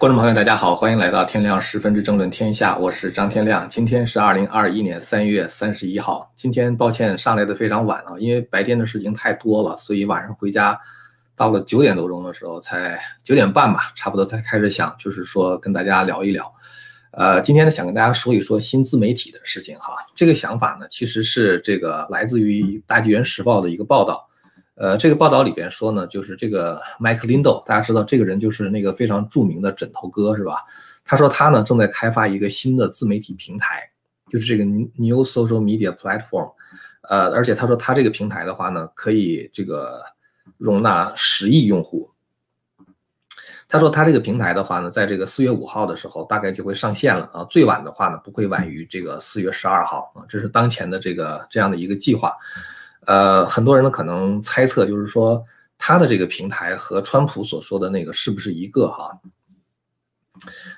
观众朋友，大家好，欢迎来到天亮十分之争论天下，我是张天亮。今天是二零二一年三月三十一号。今天抱歉上来的非常晚啊，因为白天的事情太多了，所以晚上回家到了九点多钟的时候，才九点半吧，差不多才开始想，就是说跟大家聊一聊。呃，今天呢想跟大家说一说新自媒体的事情哈。这个想法呢其实是这个来自于大纪元时报的一个报道。呃，这个报道里边说呢，就是这个 Mike Lindo，大家知道这个人就是那个非常著名的枕头哥，是吧？他说他呢正在开发一个新的自媒体平台，就是这个 New Social Media Platform。呃，而且他说他这个平台的话呢，可以这个容纳十亿用户。他说他这个平台的话呢，在这个四月五号的时候大概就会上线了啊，最晚的话呢不会晚于这个四月十二号啊，这是当前的这个这样的一个计划。呃，很多人呢可能猜测，就是说他的这个平台和川普所说的那个是不是一个哈？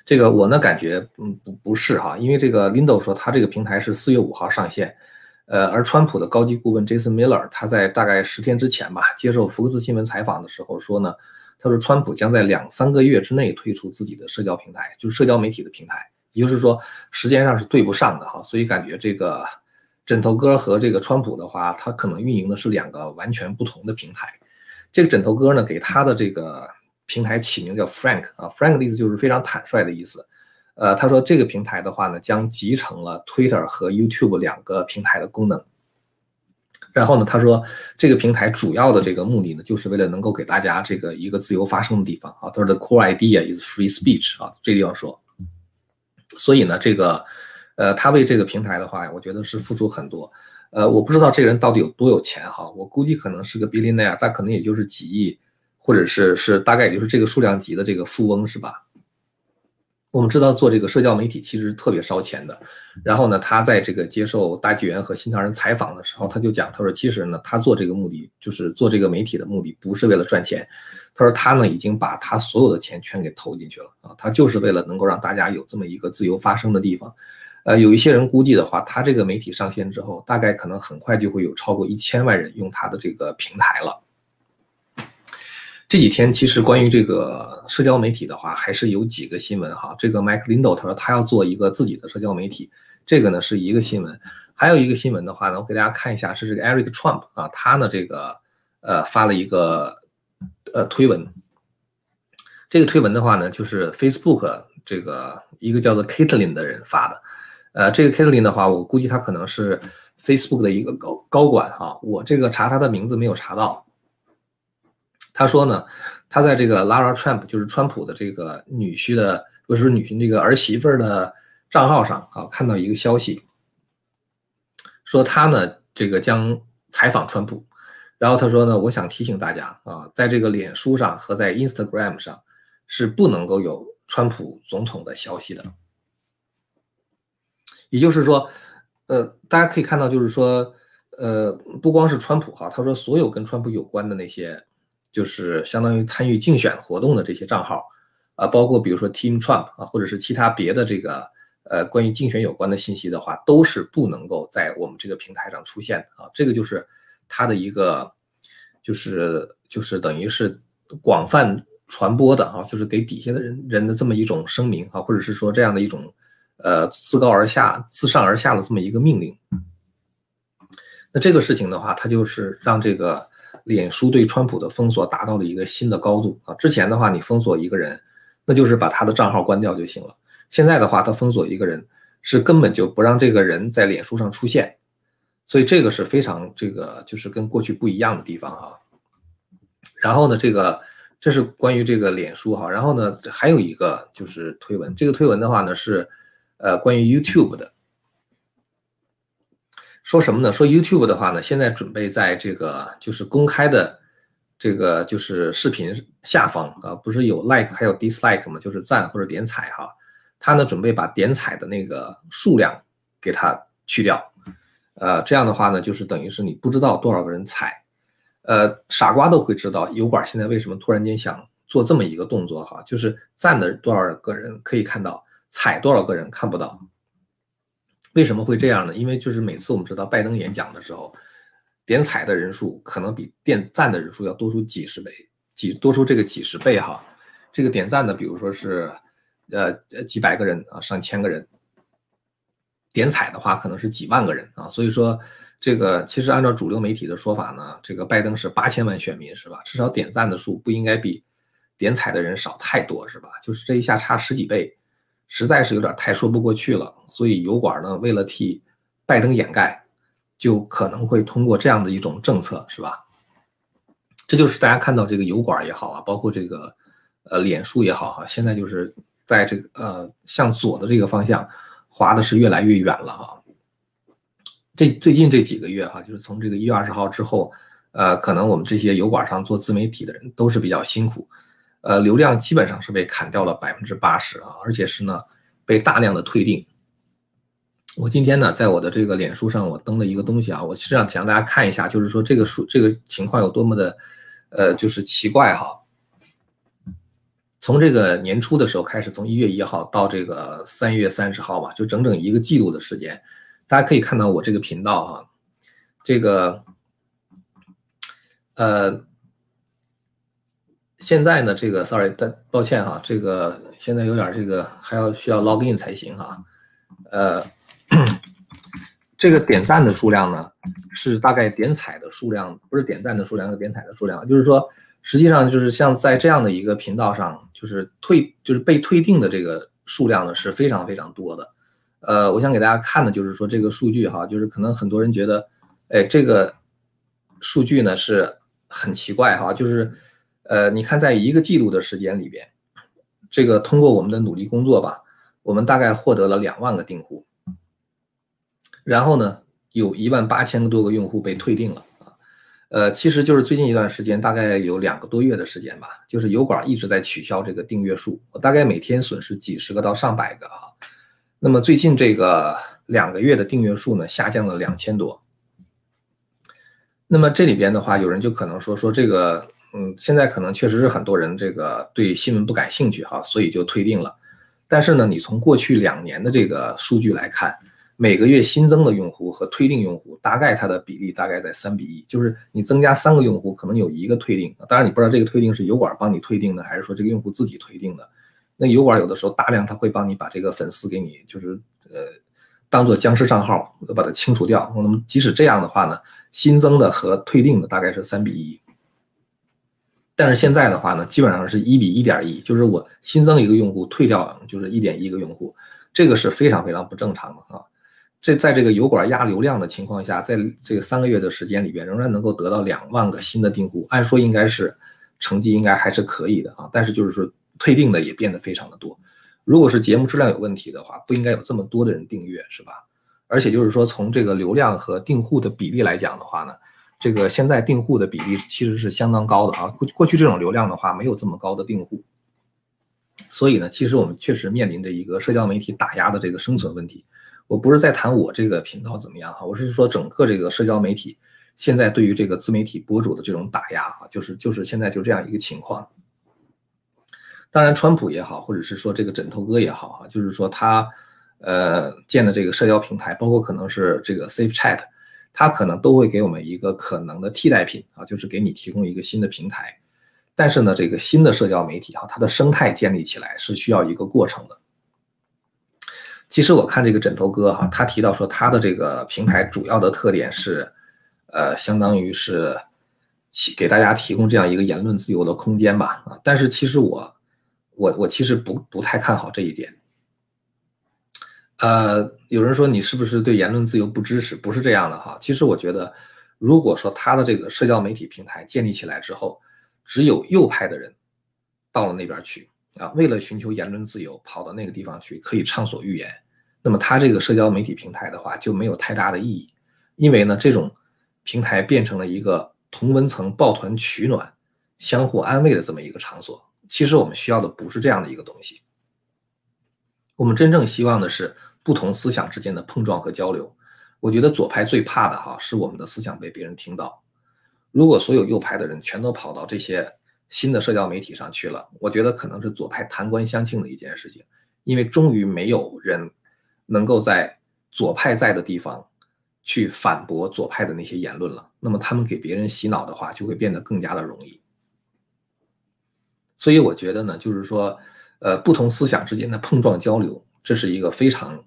这个我呢感觉嗯不不是哈，因为这个 Lindo 说他这个平台是四月五号上线，呃，而川普的高级顾问 Jason Miller 他在大概十天之前吧接受福克斯新闻采访的时候说呢，他说川普将在两三个月之内推出自己的社交平台，就是社交媒体的平台，也就是说时间上是对不上的哈，所以感觉这个。枕头哥和这个川普的话，他可能运营的是两个完全不同的平台。这个枕头哥呢，给他的这个平台起名叫 Frank 啊，Frank 的意思就是非常坦率的意思。呃，他说这个平台的话呢，将集成了 Twitter 和 YouTube 两个平台的功能。然后呢，他说这个平台主要的这个目的呢，就是为了能够给大家这个一个自由发声的地方啊。他说的 core idea is free speech 啊，这地方说。所以呢，这个。呃，他为这个平台的话，我觉得是付出很多。呃，我不知道这个人到底有多有钱哈，我估计可能是个 billionaire，但可能也就是几亿，或者是是大概也就是这个数量级的这个富翁是吧？我们知道做这个社交媒体其实特别烧钱的。然后呢，他在这个接受大纪元和新唐人采访的时候，他就讲，他说其实呢，他做这个目的就是做这个媒体的目的不是为了赚钱，他说他呢已经把他所有的钱全给投进去了啊，他就是为了能够让大家有这么一个自由发声的地方。呃，有一些人估计的话，他这个媒体上线之后，大概可能很快就会有超过一千万人用他的这个平台了。这几天其实关于这个社交媒体的话，还是有几个新闻哈。这个 Mike Lindo 他说他要做一个自己的社交媒体，这个呢是一个新闻。还有一个新闻的话呢，我给大家看一下，是这个 Eric Trump 啊，他呢这个呃发了一个呃推文。这个推文的话呢，就是 Facebook 这个一个叫做 Caitlin 的人发的。呃，这个 Caitlin 的话，我估计他可能是 Facebook 的一个高高管哈。我这个查他的名字没有查到。他说呢，他在这个 Lara Trump，就是川普的这个女婿的，不是女婿那个儿媳妇的账号上啊，看到一个消息，说他呢这个将采访川普。然后他说呢，我想提醒大家啊，在这个脸书上和在 Instagram 上是不能够有川普总统的消息的。也就是说，呃，大家可以看到，就是说，呃，不光是川普哈，他说所有跟川普有关的那些，就是相当于参与竞选活动的这些账号，啊，包括比如说 Team Trump 啊，或者是其他别的这个，呃，关于竞选有关的信息的话，都是不能够在我们这个平台上出现的啊。这个就是他的一个，就是就是等于是广泛传播的啊，就是给底下的人人的这么一种声明啊，或者是说这样的一种。呃，自高而下、自上而下的这么一个命令，那这个事情的话，它就是让这个脸书对川普的封锁达到了一个新的高度啊。之前的话，你封锁一个人，那就是把他的账号关掉就行了。现在的话，他封锁一个人，是根本就不让这个人在脸书上出现，所以这个是非常这个就是跟过去不一样的地方哈。然后呢，这个这是关于这个脸书哈。然后呢，还有一个就是推文，这个推文的话呢是。呃，关于 YouTube 的，说什么呢？说 YouTube 的话呢，现在准备在这个就是公开的这个就是视频下方啊，不是有 like 还有 dislike 吗？就是赞或者点彩哈。他呢准备把点彩的那个数量给它去掉，呃，这样的话呢，就是等于是你不知道多少个人踩，呃，傻瓜都会知道油管现在为什么突然间想做这么一个动作哈，就是赞的多少个人可以看到。踩多少个人看不到？为什么会这样呢？因为就是每次我们知道拜登演讲的时候，点踩的人数可能比点赞的人数要多出几十倍，几多出这个几十倍哈。这个点赞的，比如说是呃几百个人啊，上千个人。点彩的话，可能是几万个人啊。所以说，这个其实按照主流媒体的说法呢，这个拜登是八千万选民是吧？至少点赞的数不应该比点彩的人少太多是吧？就是这一下差十几倍，实在是有点太说不过去了。所以油管呢，为了替拜登掩盖，就可能会通过这样的一种政策是吧？这就是大家看到这个油管也好啊，包括这个呃脸书也好哈，现在就是在这个呃向左的这个方向滑的是越来越远了哈。这最近这几个月哈，就是从这个一月二十号之后，呃，可能我们这些油管上做自媒体的人都是比较辛苦，呃，流量基本上是被砍掉了百分之八十啊，而且是呢被大量的退订。我今天呢，在我的这个脸书上，我登了一个东西啊，我实际上想让大家看一下，就是说这个数这个情况有多么的。呃，就是奇怪哈，从这个年初的时候开始，从一月一号到这个三月三十号吧，就整整一个季度的时间，大家可以看到我这个频道哈，这个，呃，现在呢，这个 sorry，但抱歉哈，这个现在有点这个还要需要 log in 才行哈，呃。这个点赞的数量呢，是大概点彩的数量，不是点赞的数量和点彩的数量，就是说，实际上就是像在这样的一个频道上，就是退就是被退订的这个数量呢是非常非常多的。呃，我想给大家看的就是说这个数据哈，就是可能很多人觉得，哎，这个数据呢是很奇怪哈，就是呃，你看在一个季度的时间里边，这个通过我们的努力工作吧，我们大概获得了两万个订户。然后呢，有一万八千多个用户被退订了，呃，其实就是最近一段时间，大概有两个多月的时间吧，就是油管一直在取消这个订阅数，我大概每天损失几十个到上百个啊。那么最近这个两个月的订阅数呢，下降了两千多。那么这里边的话，有人就可能说说这个，嗯，现在可能确实是很多人这个对新闻不感兴趣哈，所以就退订了。但是呢，你从过去两年的这个数据来看。每个月新增的用户和退订用户，大概它的比例大概在三比一，就是你增加三个用户，可能有一个退订。当然，你不知道这个退订是油管帮你退订的，还是说这个用户自己退订的。那油管有的时候大量他会帮你把这个粉丝给你，就是呃，当做僵尸账号，把它清除掉。那么即使这样的话呢，新增的和退订的大概是三比一。但是现在的话呢，基本上是一比一点一，就是我新增一个用户，退掉就是一点一个用户，这个是非常非常不正常的啊。这在这个油管压流量的情况下，在这个三个月的时间里边，仍然能够得到两万个新的订户，按说应该是成绩应该还是可以的啊。但是就是说退订的也变得非常的多。如果是节目质量有问题的话，不应该有这么多的人订阅，是吧？而且就是说从这个流量和订户的比例来讲的话呢，这个现在订户的比例其实是相当高的啊。过过去这种流量的话，没有这么高的订户，所以呢，其实我们确实面临着一个社交媒体打压的这个生存问题。我不是在谈我这个频道怎么样哈，我是说整个这个社交媒体现在对于这个自媒体博主的这种打压哈，就是就是现在就这样一个情况。当然，川普也好，或者是说这个枕头哥也好哈，就是说他呃建的这个社交平台，包括可能是这个 Safe Chat，他可能都会给我们一个可能的替代品啊，就是给你提供一个新的平台。但是呢，这个新的社交媒体哈，它的生态建立起来是需要一个过程的。其实我看这个枕头哥哈，他提到说他的这个平台主要的特点是，呃，相当于是，给大家提供这样一个言论自由的空间吧啊。但是其实我，我我其实不不太看好这一点。呃，有人说你是不是对言论自由不支持？不是这样的哈。其实我觉得，如果说他的这个社交媒体平台建立起来之后，只有右派的人到了那边去。啊，为了寻求言论自由，跑到那个地方去可以畅所欲言，那么他这个社交媒体平台的话就没有太大的意义，因为呢，这种平台变成了一个同温层抱团取暖、相互安慰的这么一个场所。其实我们需要的不是这样的一个东西，我们真正希望的是不同思想之间的碰撞和交流。我觉得左派最怕的哈是我们的思想被别人听到，如果所有右派的人全都跑到这些。新的社交媒体上去了，我觉得可能是左派弹冠相庆的一件事情，因为终于没有人能够在左派在的地方去反驳左派的那些言论了。那么他们给别人洗脑的话，就会变得更加的容易。所以我觉得呢，就是说，呃，不同思想之间的碰撞交流，这是一个非常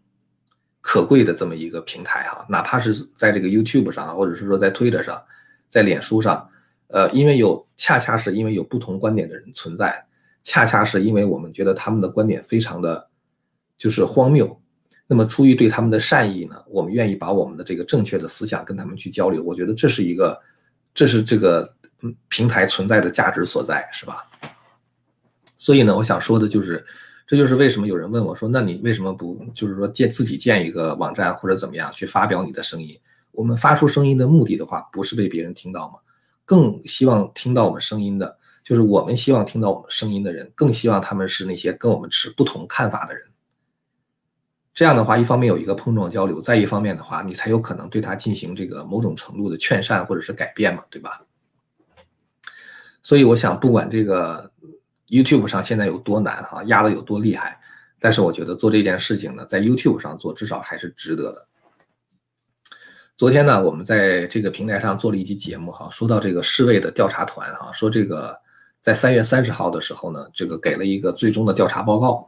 可贵的这么一个平台哈。哪怕是在这个 YouTube 上，或者是说在 Twitter 上，在脸书上，呃，因为有恰恰是因为有不同观点的人存在，恰恰是因为我们觉得他们的观点非常的就是荒谬，那么出于对他们的善意呢，我们愿意把我们的这个正确的思想跟他们去交流。我觉得这是一个，这是这个平台存在的价值所在，是吧？所以呢，我想说的就是，这就是为什么有人问我说，那你为什么不就是说建自己建一个网站或者怎么样去发表你的声音？我们发出声音的目的的话，不是被别人听到吗？更希望听到我们声音的，就是我们希望听到我们声音的人，更希望他们是那些跟我们持不同看法的人。这样的话，一方面有一个碰撞交流，再一方面的话，你才有可能对他进行这个某种程度的劝善或者是改变嘛，对吧？所以我想，不管这个。YouTube 上现在有多难哈，压的有多厉害，但是我觉得做这件事情呢，在 YouTube 上做至少还是值得的。昨天呢，我们在这个平台上做了一期节目哈，说到这个世卫的调查团哈，说这个在三月三十号的时候呢，这个给了一个最终的调查报告。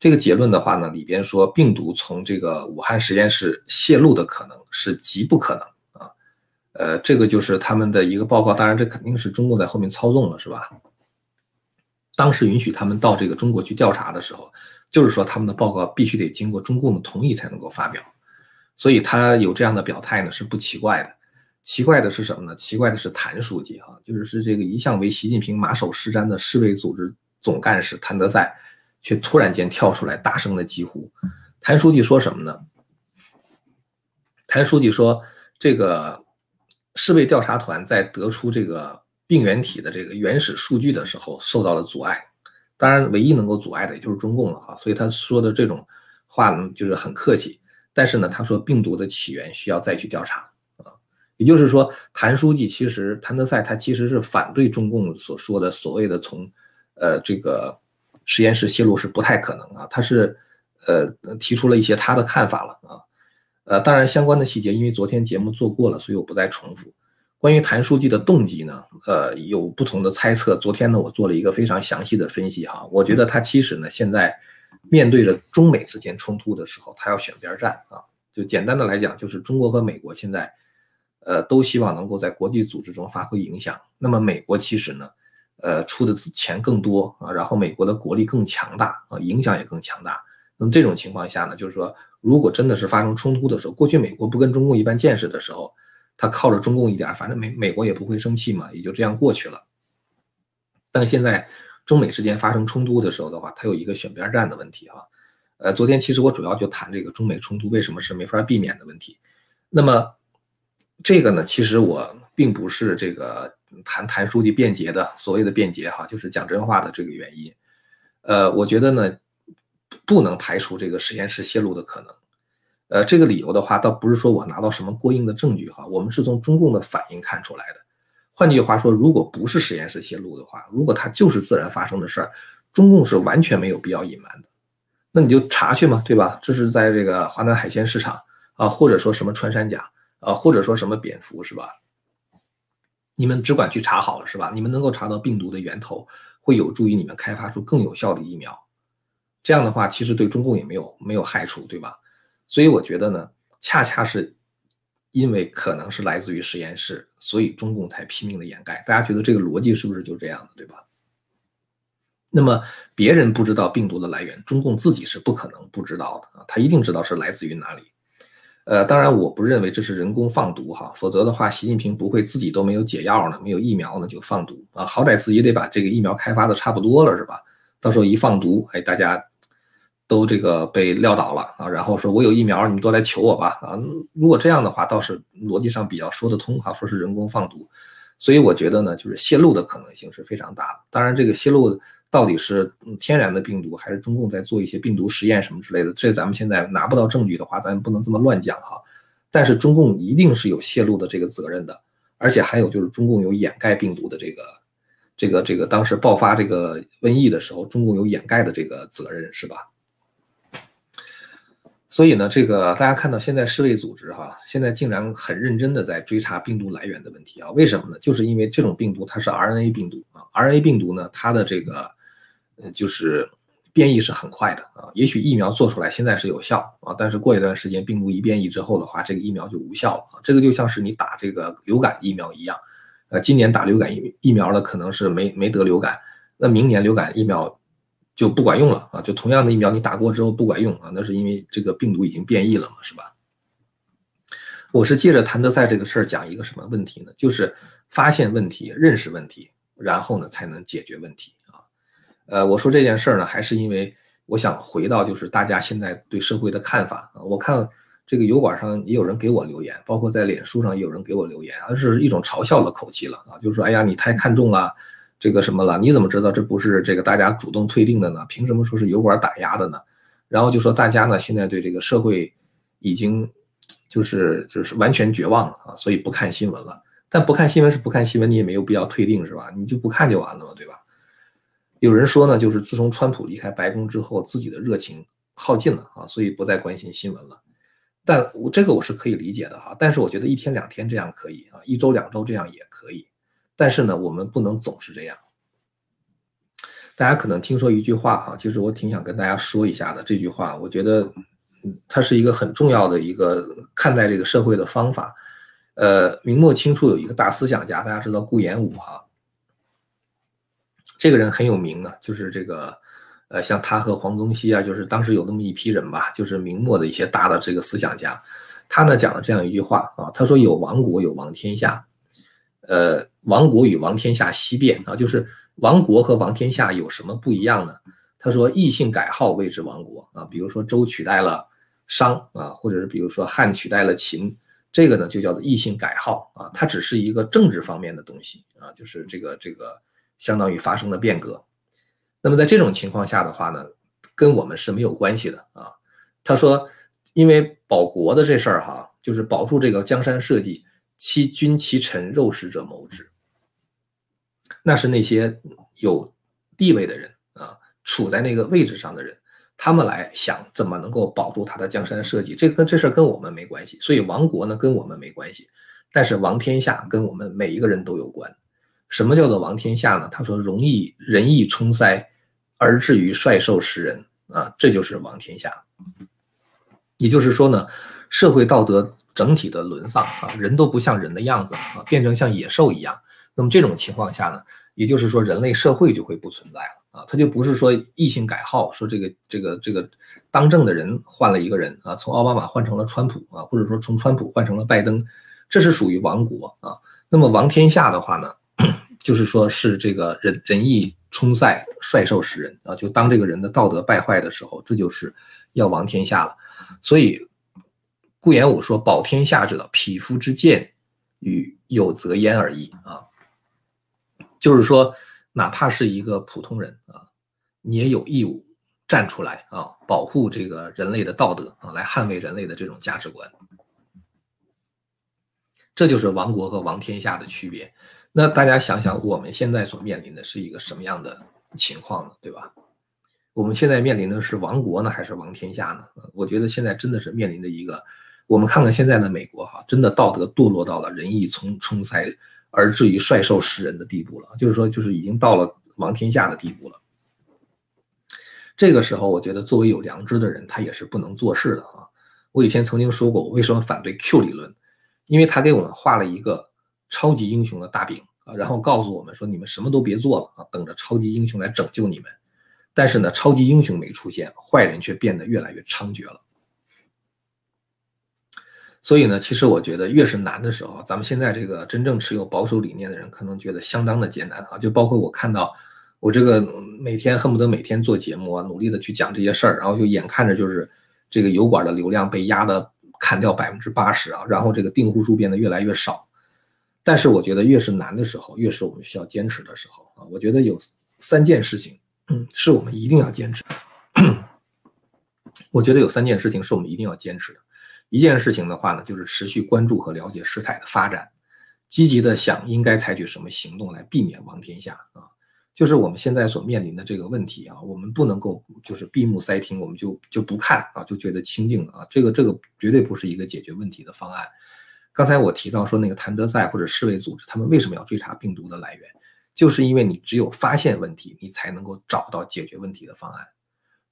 这个结论的话呢，里边说病毒从这个武汉实验室泄露的可能是极不可能啊。呃，这个就是他们的一个报告，当然这肯定是中共在后面操纵了，是吧？当时允许他们到这个中国去调查的时候，就是说他们的报告必须得经过中共的同意才能够发表，所以他有这样的表态呢是不奇怪的。奇怪的是什么呢？奇怪的是谭书记哈，就是是这个一向为习近平马首是瞻的世卫组织总干事谭德赛，却突然间跳出来大声的疾呼。谭书记说什么呢？谭书记说，这个世卫调查团在得出这个。病原体的这个原始数据的时候受到了阻碍，当然唯一能够阻碍的也就是中共了哈，所以他说的这种话呢就是很客气，但是呢他说病毒的起源需要再去调查啊，也就是说谭书记其实谭德赛他其实是反对中共所说的所谓的从呃这个实验室泄露是不太可能啊，他是呃提出了一些他的看法了啊，呃当然相关的细节因为昨天节目做过了，所以我不再重复。关于谭书记的动机呢，呃，有不同的猜测。昨天呢，我做了一个非常详细的分析哈。我觉得他其实呢，现在面对着中美之间冲突的时候，他要选边站啊。就简单的来讲，就是中国和美国现在，呃，都希望能够在国际组织中发挥影响。那么美国其实呢，呃，出的钱更多啊，然后美国的国力更强大啊，影响也更强大。那么这种情况下呢，就是说，如果真的是发生冲突的时候，过去美国不跟中共一般见识的时候。他靠着中共一点，反正美美国也不会生气嘛，也就这样过去了。但现在中美之间发生冲突的时候的话，他有一个选边站的问题哈。呃，昨天其实我主要就谈这个中美冲突为什么是没法避免的问题。那么这个呢，其实我并不是这个谈谭书记辩解的所谓的辩解哈，就是讲真话的这个原因。呃，我觉得呢，不能排除这个实验室泄露的可能。呃，这个理由的话，倒不是说我拿到什么过硬的证据哈，我们是从中共的反应看出来的。换句话说，如果不是实验室泄露的话，如果它就是自然发生的事儿，中共是完全没有必要隐瞒的。那你就查去嘛，对吧？这是在这个华南海鲜市场啊，或者说什么穿山甲啊，或者说什么蝙蝠是吧？你们只管去查好了是吧？你们能够查到病毒的源头，会有助于你们开发出更有效的疫苗。这样的话，其实对中共也没有没有害处，对吧？所以我觉得呢，恰恰是因为可能是来自于实验室，所以中共才拼命的掩盖。大家觉得这个逻辑是不是就这样的，对吧？那么别人不知道病毒的来源，中共自己是不可能不知道的啊，他一定知道是来自于哪里。呃，当然我不认为这是人工放毒哈，否则的话，习近平不会自己都没有解药呢，没有疫苗呢就放毒啊，好歹自己得把这个疫苗开发的差不多了是吧？到时候一放毒，哎，大家。都这个被撂倒了啊，然后说我有疫苗，你们都来求我吧啊！如果这样的话，倒是逻辑上比较说得通哈，说是人工放毒，所以我觉得呢，就是泄露的可能性是非常大的。当然，这个泄露到底是天然的病毒，还是中共在做一些病毒实验什么之类的，这咱们现在拿不到证据的话，咱不能这么乱讲哈。但是中共一定是有泄露的这个责任的，而且还有就是中共有掩盖病毒的这个、这个、这个，当时爆发这个瘟疫的时候，中共有掩盖的这个责任，是吧？所以呢，这个大家看到现在世卫组织哈，现在竟然很认真的在追查病毒来源的问题啊？为什么呢？就是因为这种病毒它是 RNA 病毒啊，RNA 病毒呢，它的这个呃就是变异是很快的啊。也许疫苗做出来现在是有效啊，但是过一段时间病毒一变异之后的话，这个疫苗就无效了啊。这个就像是你打这个流感疫苗一样，呃，今年打流感疫疫苗了，可能是没没得流感，那明年流感疫苗就不管用了啊。就同样的疫苗你打过之后不管用啊，那是因为这个病毒已经变异了嘛，是吧？我是借着谭德赛这个事儿讲一个什么问题呢？就是发现问题、认识问题，然后呢才能解决问题啊。呃，我说这件事儿呢，还是因为我想回到就是大家现在对社会的看法啊。我看这个油管上也有人给我留言，包括在脸书上也有人给我留言，而是一种嘲笑的口气了啊，就是说，哎呀，你太看重了这个什么了？你怎么知道这不是这个大家主动退订的呢？凭什么说是油管打压的呢？然后就说大家呢现在对这个社会已经。就是就是完全绝望了啊，所以不看新闻了。但不看新闻是不看新闻，你也没有必要退订是吧？你就不看就完了嘛，对吧？有人说呢，就是自从川普离开白宫之后，自己的热情耗尽了啊，所以不再关心新闻了。但我这个我是可以理解的哈。但是我觉得一天两天这样可以啊，一周两周这样也可以。但是呢，我们不能总是这样。大家可能听说一句话哈，其实我挺想跟大家说一下的。这句话我觉得。它是一个很重要的一个看待这个社会的方法。呃，明末清初有一个大思想家，大家知道顾炎武哈，这个人很有名啊，就是这个，呃，像他和黄宗羲啊，就是当时有那么一批人吧，就是明末的一些大的这个思想家。他呢讲了这样一句话啊，他说有亡国有亡天下，呃，亡国与亡天下西变啊，就是亡国和亡天下有什么不一样呢？他说异姓改号谓之亡国啊，比如说周取代了。商啊，或者是比如说汉取代了秦，这个呢就叫做异姓改号啊，它只是一个政治方面的东西啊，就是这个这个相当于发生了变革。那么在这种情况下的话呢，跟我们是没有关系的啊。他说，因为保国的这事儿哈，就是保住这个江山社稷，其君其臣肉食者谋之，那是那些有地位的人啊，处在那个位置上的人。他们来想怎么能够保住他的江山社稷，这跟这事跟我们没关系。所以亡国呢跟我们没关系，但是亡天下跟我们每一个人都有关。什么叫做亡天下呢？他说容易仁义充塞，而至于率兽食人啊，这就是亡天下。也就是说呢，社会道德整体的沦丧啊，人都不像人的样子啊，变成像野兽一样。那么这种情况下呢，也就是说人类社会就会不存在了。啊，他就不是说异性改号，说这个这个这个当政的人换了一个人啊，从奥巴马换成了川普啊，或者说从川普换成了拜登，这是属于亡国啊。那么亡天下的话呢，就是说是这个仁仁义冲塞，率兽食人啊，就当这个人的道德败坏的时候，这就是要亡天下了。所以顾炎武说：“保天下者，匹夫之剑，与有则焉而已啊。”就是说。哪怕是一个普通人啊，你也有义务站出来啊，保护这个人类的道德啊，来捍卫人类的这种价值观。这就是亡国和亡天下的区别。那大家想想，我们现在所面临的是一个什么样的情况呢？对吧？我们现在面临的是亡国呢，还是亡天下呢？我觉得现在真的是面临着一个，我们看看现在的美国哈，真的道德堕落到了仁义从冲塞。而至于率兽食人的地步了，就是说，就是已经到了亡天下的地步了。这个时候，我觉得作为有良知的人，他也是不能做事的啊。我以前曾经说过，我为什么反对 Q 理论，因为他给我们画了一个超级英雄的大饼啊，然后告诉我们说，你们什么都别做了啊，等着超级英雄来拯救你们。但是呢，超级英雄没出现，坏人却变得越来越猖獗了。所以呢，其实我觉得越是难的时候，咱们现在这个真正持有保守理念的人，可能觉得相当的艰难啊。就包括我看到，我这个每天恨不得每天做节目啊，努力的去讲这些事儿，然后就眼看着就是这个油管的流量被压的砍掉百分之八十啊，然后这个订户数变得越来越少。但是我觉得越是难的时候，越是我们需要坚持的时候啊。我觉得有三件事情，是我们一定要坚持。我觉得有三件事情是我们一定要坚持的。一件事情的话呢，就是持续关注和了解事态的发展，积极的想应该采取什么行动来避免亡天下啊。就是我们现在所面临的这个问题啊，我们不能够就是闭目塞听，我们就就不看啊，就觉得清静啊，这个这个绝对不是一个解决问题的方案。刚才我提到说那个谭德赛或者世卫组织，他们为什么要追查病毒的来源，就是因为你只有发现问题，你才能够找到解决问题的方案。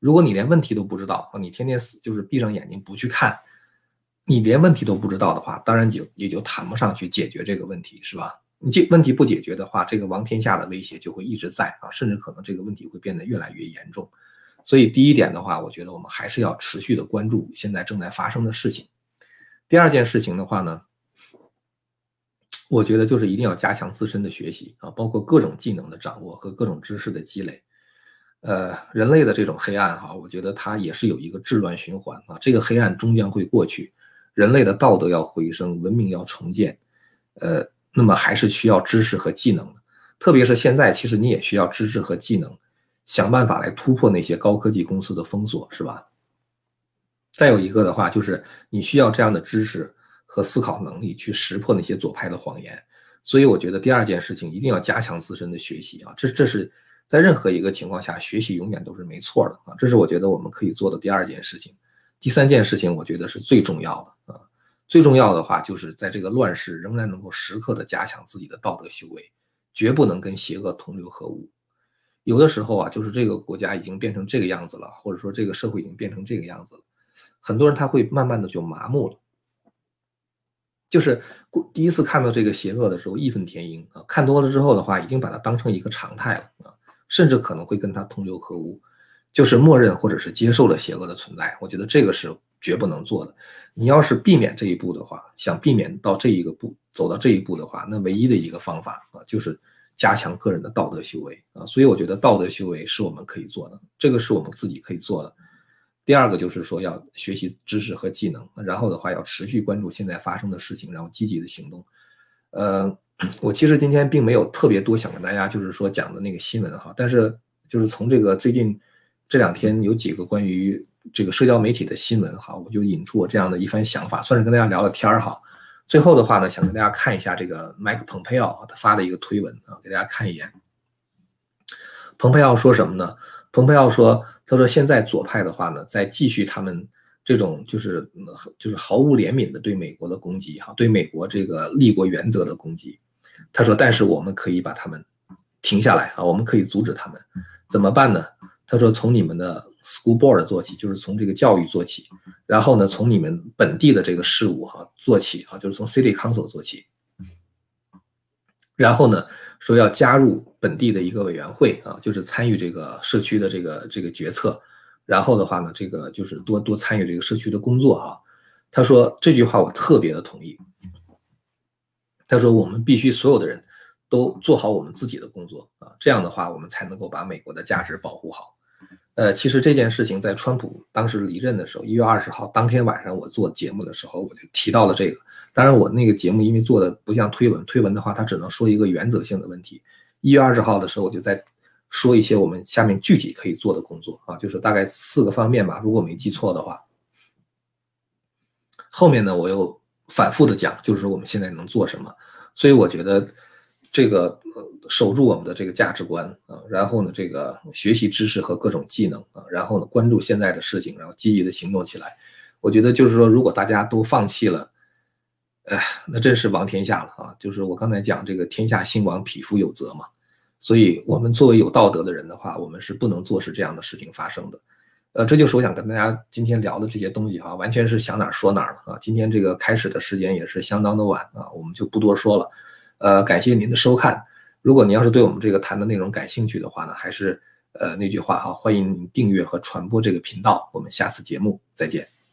如果你连问题都不知道，你天天死就是闭上眼睛不去看，你连问题都不知道的话，当然就也就谈不上去解决这个问题，是吧？你这问题不解决的话，这个亡天下的威胁就会一直在啊，甚至可能这个问题会变得越来越严重。所以第一点的话，我觉得我们还是要持续的关注现在正在发生的事情。第二件事情的话呢，我觉得就是一定要加强自身的学习啊，包括各种技能的掌握和各种知识的积累。呃，人类的这种黑暗哈，我觉得它也是有一个治乱循环啊，这个黑暗终将会过去，人类的道德要回升，文明要重建。呃。那么还是需要知识和技能的，特别是现在，其实你也需要知识和技能，想办法来突破那些高科技公司的封锁，是吧？再有一个的话，就是你需要这样的知识和思考能力去识破那些左派的谎言。所以我觉得第二件事情一定要加强自身的学习啊，这这是在任何一个情况下学习永远都是没错的啊，这是我觉得我们可以做的第二件事情。第三件事情，我觉得是最重要的啊。最重要的话，就是在这个乱世，仍然能够时刻的加强自己的道德修为，绝不能跟邪恶同流合污。有的时候啊，就是这个国家已经变成这个样子了，或者说这个社会已经变成这个样子了，很多人他会慢慢的就麻木了。就是第一次看到这个邪恶的时候，义愤填膺啊，看多了之后的话，已经把它当成一个常态了啊，甚至可能会跟他同流合污，就是默认或者是接受了邪恶的存在。我觉得这个是。绝不能做的。你要是避免这一步的话，想避免到这一个步走到这一步的话，那唯一的一个方法啊，就是加强个人的道德修为啊。所以我觉得道德修为是我们可以做的，这个是我们自己可以做的。第二个就是说要学习知识和技能，然后的话要持续关注现在发生的事情，然后积极的行动。呃，我其实今天并没有特别多想跟大家就是说讲的那个新闻哈，但是就是从这个最近这两天有几个关于。这个社交媒体的新闻哈，我就引出我这样的一番想法，算是跟大家聊聊天儿哈。最后的话呢，想跟大家看一下这个麦克蓬佩奥他发的一个推文啊，给大家看一眼。蓬佩奥说什么呢？蓬佩奥说，他说现在左派的话呢，在继续他们这种就是就是毫无怜悯的对美国的攻击哈，对美国这个立国原则的攻击。他说，但是我们可以把他们停下来啊，我们可以阻止他们，怎么办呢？他说，从你们的。School board 做起，就是从这个教育做起，然后呢，从你们本地的这个事务哈做起啊，就是从 City Council 做起，然后呢，说要加入本地的一个委员会啊，就是参与这个社区的这个这个决策，然后的话呢，这个就是多多参与这个社区的工作哈。他说这句话我特别的同意。他说我们必须所有的人都做好我们自己的工作啊，这样的话我们才能够把美国的价值保护好。呃，其实这件事情在川普当时离任的时候，一月二十号当天晚上，我做节目的时候，我就提到了这个。当然，我那个节目因为做的不像推文，推文的话，它只能说一个原则性的问题。一月二十号的时候，我就在说一些我们下面具体可以做的工作啊，就是大概四个方面吧，如果没记错的话。后面呢，我又反复的讲，就是说我们现在能做什么。所以我觉得。这个守住我们的这个价值观啊，然后呢，这个学习知识和各种技能啊，然后呢，关注现在的事情，然后积极的行动起来。我觉得就是说，如果大家都放弃了，哎，那真是亡天下了啊！就是我刚才讲这个“天下兴亡，匹夫有责”嘛。所以，我们作为有道德的人的话，我们是不能坐视这样的事情发生的。呃，这就是我想跟大家今天聊的这些东西哈，完全是想哪儿说哪儿了啊。今天这个开始的时间也是相当的晚啊，我们就不多说了。呃，感谢您的收看。如果您要是对我们这个谈的内容感兴趣的话呢，还是呃那句话哈，欢迎您订阅和传播这个频道。我们下次节目再见。